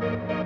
Sorry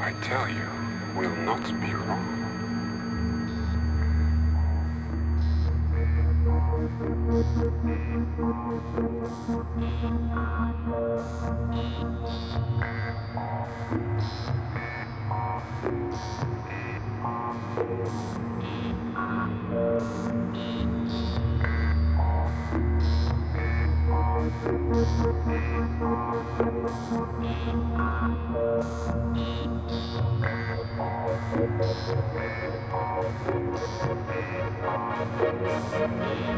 I tell you will not be wrong. Thank you.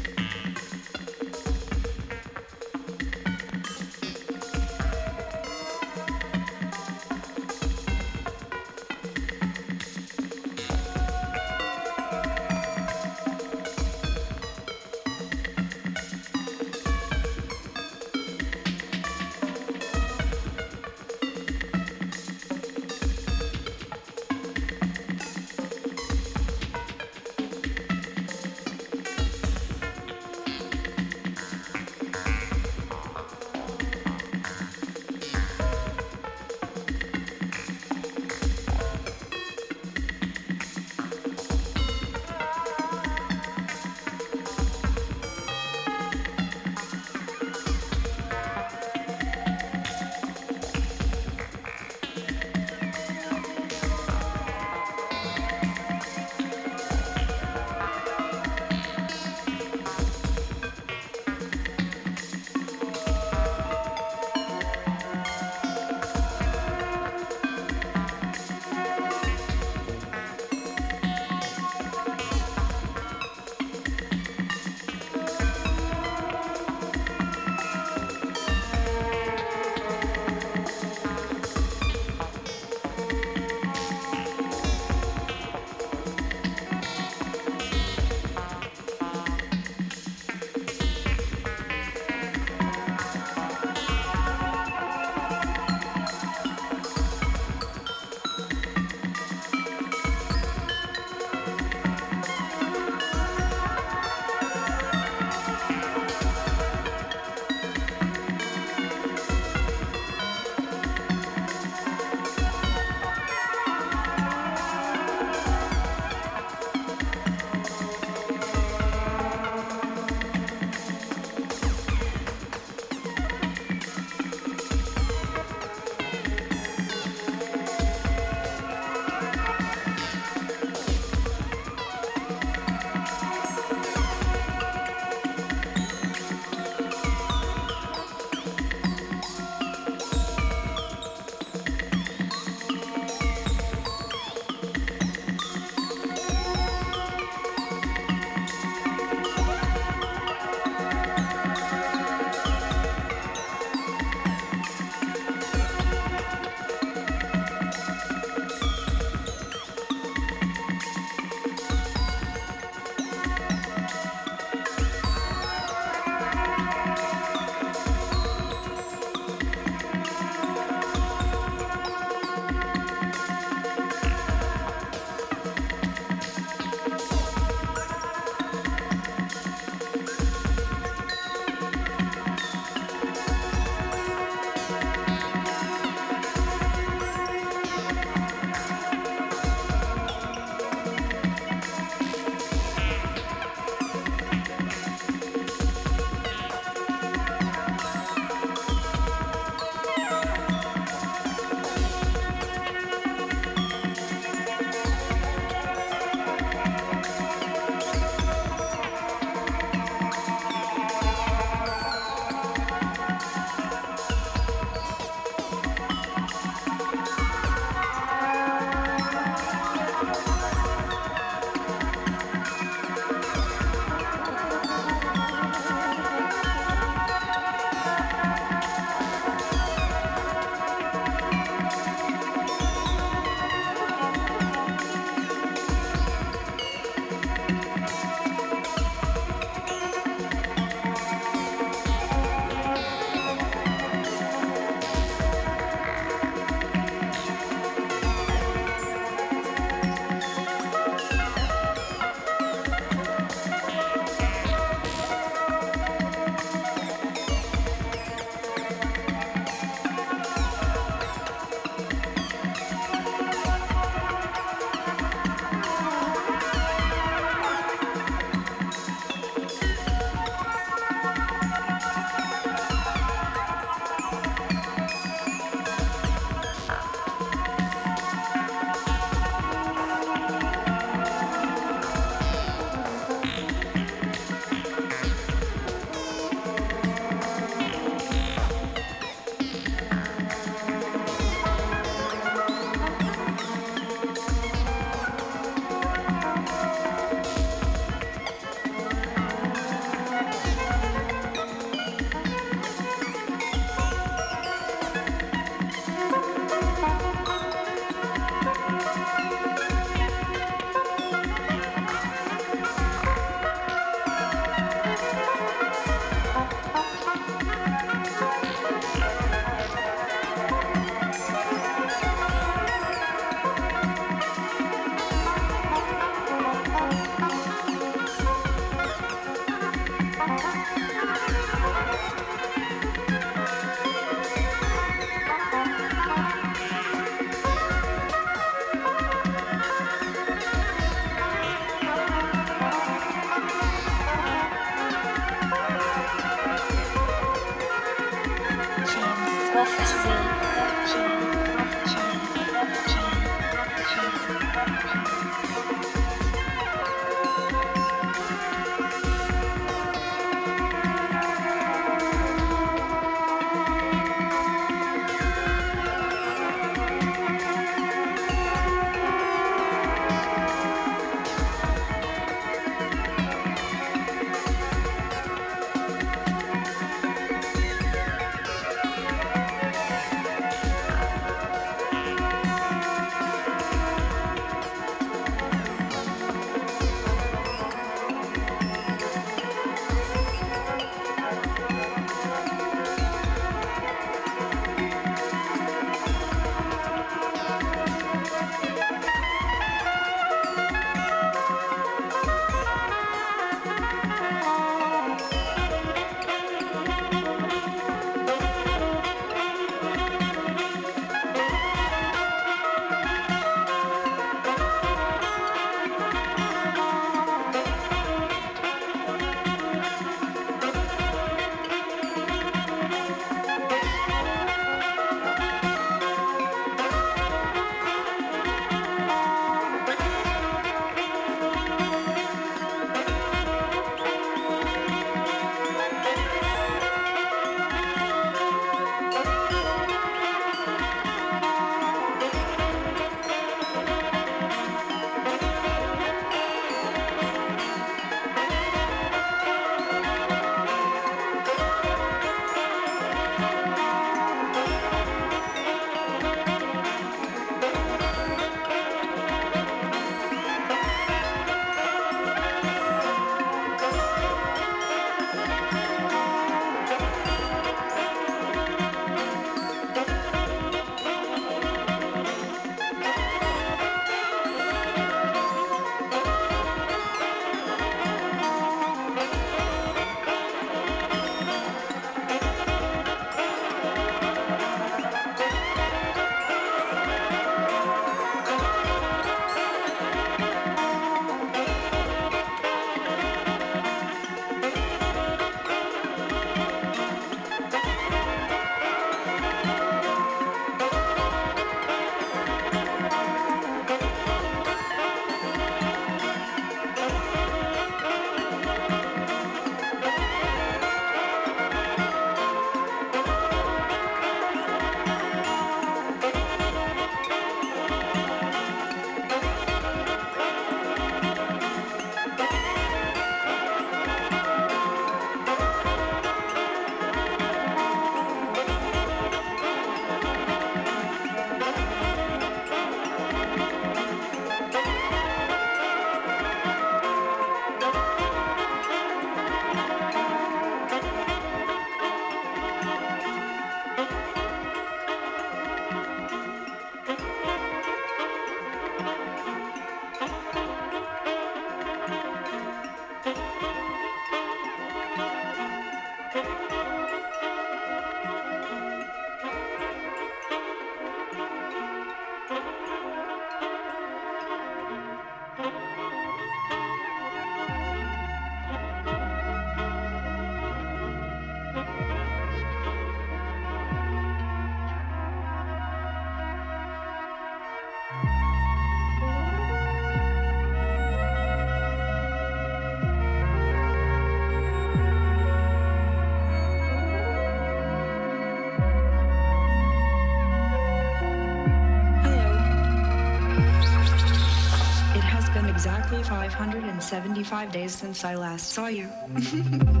Exactly 575 days since I last saw you.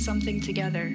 something together.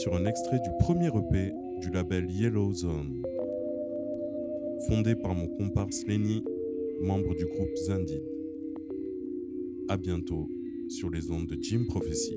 Sur un extrait du premier EP du label Yellow Zone. Fondé par mon comparse Lenny, membre du groupe Zandid. A bientôt sur les ondes de Jim Prophecy.